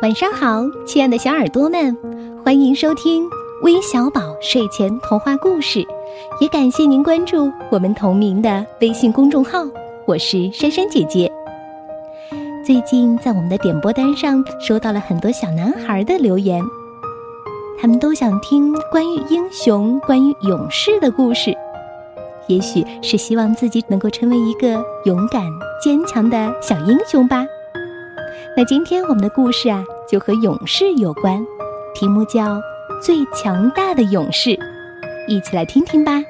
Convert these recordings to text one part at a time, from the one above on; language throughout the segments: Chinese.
晚上好，亲爱的小耳朵们，欢迎收听微小宝睡前童话故事，也感谢您关注我们同名的微信公众号。我是珊珊姐姐。最近在我们的点播单上收到了很多小男孩的留言，他们都想听关于英雄、关于勇士的故事，也许是希望自己能够成为一个勇敢、坚强的小英雄吧。那今天我们的故事啊，就和勇士有关，题目叫《最强大的勇士》，一起来听听吧。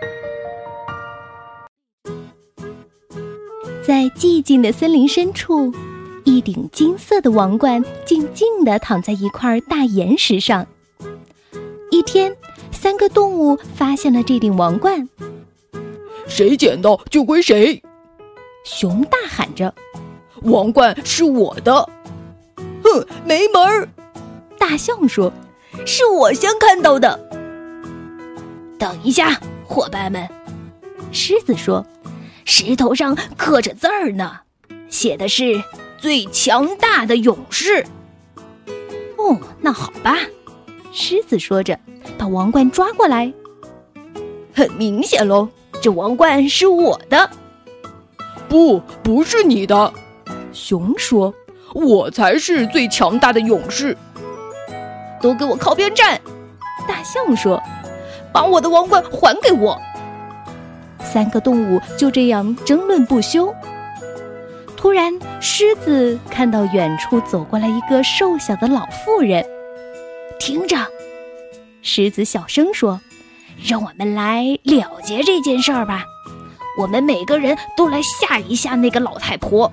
在寂静的森林深处，一顶金色的王冠静静地躺在一块大岩石上。一天，三个动物发现了这顶王冠，谁捡到就归谁。熊大喊着：“王冠是我的！”哼，没门儿！大象说：“是我先看到的。”等一下，伙伴们，狮子说：“石头上刻着字儿呢，写的是‘最强大的勇士’。”哦，那好吧，狮子说着，把王冠抓过来。很明显喽，这王冠是我的。不，不是你的，熊说。我才是最强大的勇士！都给我靠边站！大象说：“把我的王冠还给我！”三个动物就这样争论不休。突然，狮子看到远处走过来一个瘦小的老妇人。听着，狮子小声说：“让我们来了结这件事儿吧。我们每个人都来吓一吓那个老太婆。”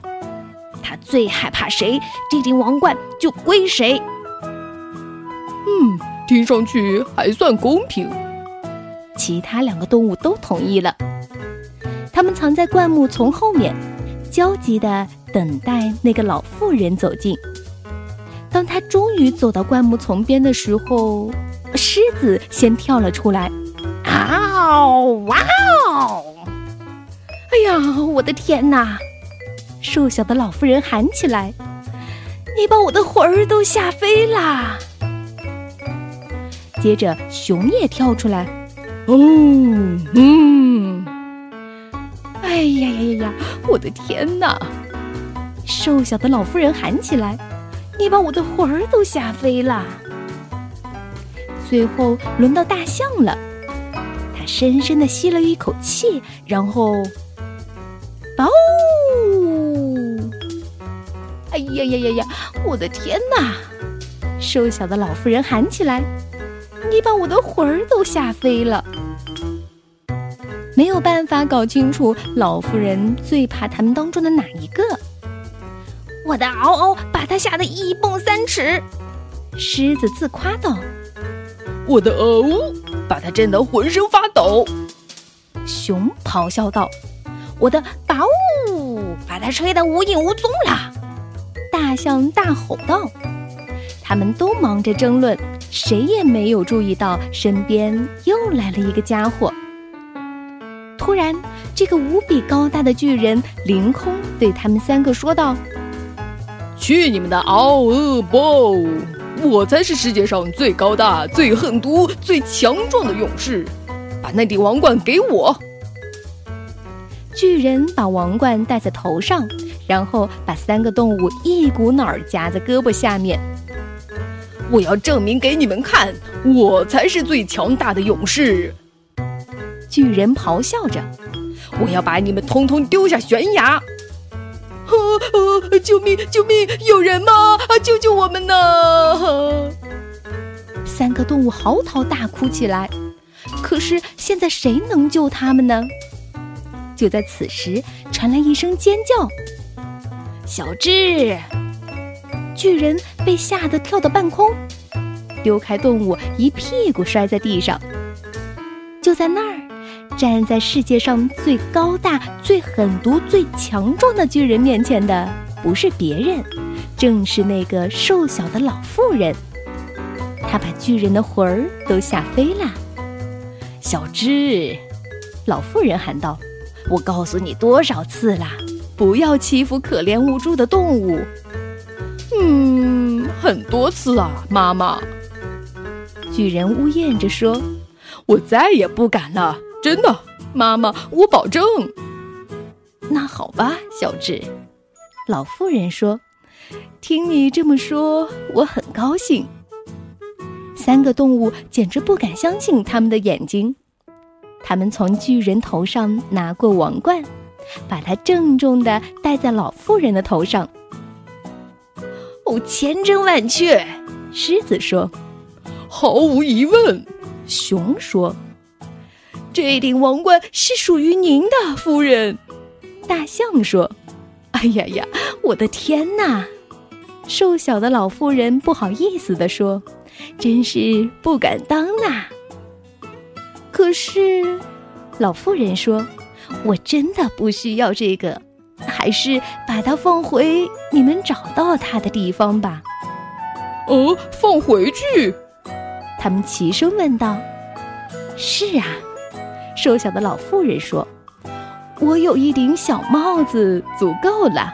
他最害怕谁，这顶王冠就归谁。嗯，听上去还算公平。其他两个动物都同意了。他们藏在灌木丛后面，焦急地等待那个老妇人走近。当他终于走到灌木丛边的时候，狮子先跳了出来。啊！哇哦！哎呀，我的天哪！瘦小的老妇人喊起来：“你把我的魂儿都吓飞啦！”接着，熊也跳出来：“哦，嗯，哎呀呀呀呀！我的天哪！”瘦小的老妇人喊起来：“你把我的魂儿都吓飞啦！”最后轮到大象了，他深深的吸了一口气，然后，哦！哎呀呀呀呀！我的天哪！瘦小的老妇人喊起来：“你把我的魂儿都吓飞了！”没有办法搞清楚老妇人最怕他们当中的哪一个。我的嗷嗷把他吓得一蹦三尺，狮子自夸道：“我的嗷呜把他震得浑身发抖。”熊咆哮道：“我的嗷呜把他吹得无影无踪了。”大象大吼道：“他们都忙着争论，谁也没有注意到身边又来了一个家伙。”突然，这个无比高大的巨人凌空对他们三个说道：“去你们的嗷呃不！我才是世界上最高大、最狠毒、最强壮的勇士！把那顶王冠给我！”巨人把王冠戴在头上。然后把三个动物一股脑儿夹在胳膊下面。我要证明给你们看，我才是最强大的勇士！巨人咆哮着：“我要把你们通通丢下悬崖！”啊救命！救命！有人吗？啊！救救我们呐！三个动物嚎啕大哭起来。可是现在谁能救他们呢？就在此时，传来一声尖叫。小智，巨人被吓得跳到半空，丢开动物，一屁股摔在地上。就在那儿，站在世界上最高大、最狠毒、最强壮的巨人面前的，不是别人，正是那个瘦小的老妇人。他把巨人的魂儿都吓飞了。小智，老妇人喊道：“我告诉你多少次了？”不要欺负可怜无助的动物。嗯，很多次啊，妈妈。巨人呜咽着说：“我再也不敢了，真的，妈妈，我保证。”那好吧，小智。老妇人说：“听你这么说，我很高兴。”三个动物简直不敢相信他们的眼睛。他们从巨人头上拿过王冠，把它郑重地戴在老妇人的头上。哦，千真万确，狮子说。毫无疑问，熊说：“这顶王冠是属于您的，夫人。”大象说：“哎呀呀，我的天哪！”瘦小的老妇人不好意思地说：“真是不敢当呐。”可是，老妇人说：“我真的不需要这个，还是把它放回你们找到它的地方吧。”哦，放回去。他们齐声问道：“是啊。”瘦小的老妇人说：“我有一顶小帽子，足够了。”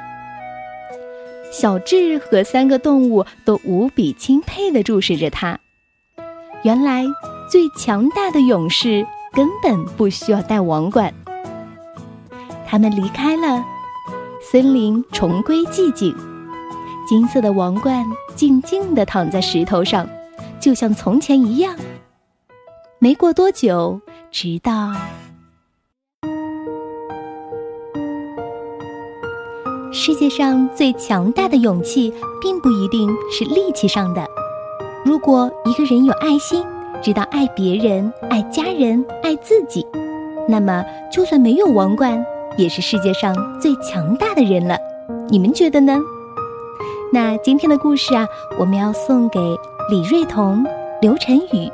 小智和三个动物都无比钦佩地注视着他。原来，最强大的勇士根本不需要戴王冠。他们离开了，森林重归寂静，金色的王冠静静地躺在石头上。就像从前一样。没过多久，直到世界上最强大的勇气，并不一定是力气上的。如果一个人有爱心，知道爱别人、爱家人、爱自己，那么就算没有王冠，也是世界上最强大的人了。你们觉得呢？那今天的故事啊，我们要送给。李瑞彤、刘晨宇、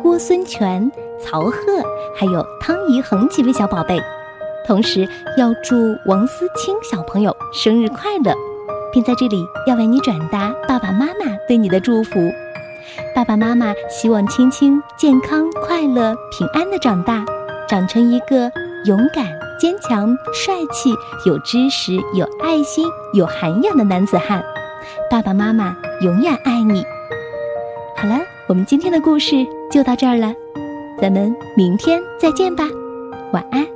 郭孙权、曹贺，还有汤怡恒几位小宝贝，同时要祝王思清小朋友生日快乐，并在这里要为你转达爸爸妈妈对你的祝福。爸爸妈妈希望青青健康、快乐、平安的长大，长成一个勇敢、坚强、帅气、有知识、有爱心、有涵养的男子汉。爸爸妈妈永远爱你。好了，我们今天的故事就到这儿了，咱们明天再见吧，晚安。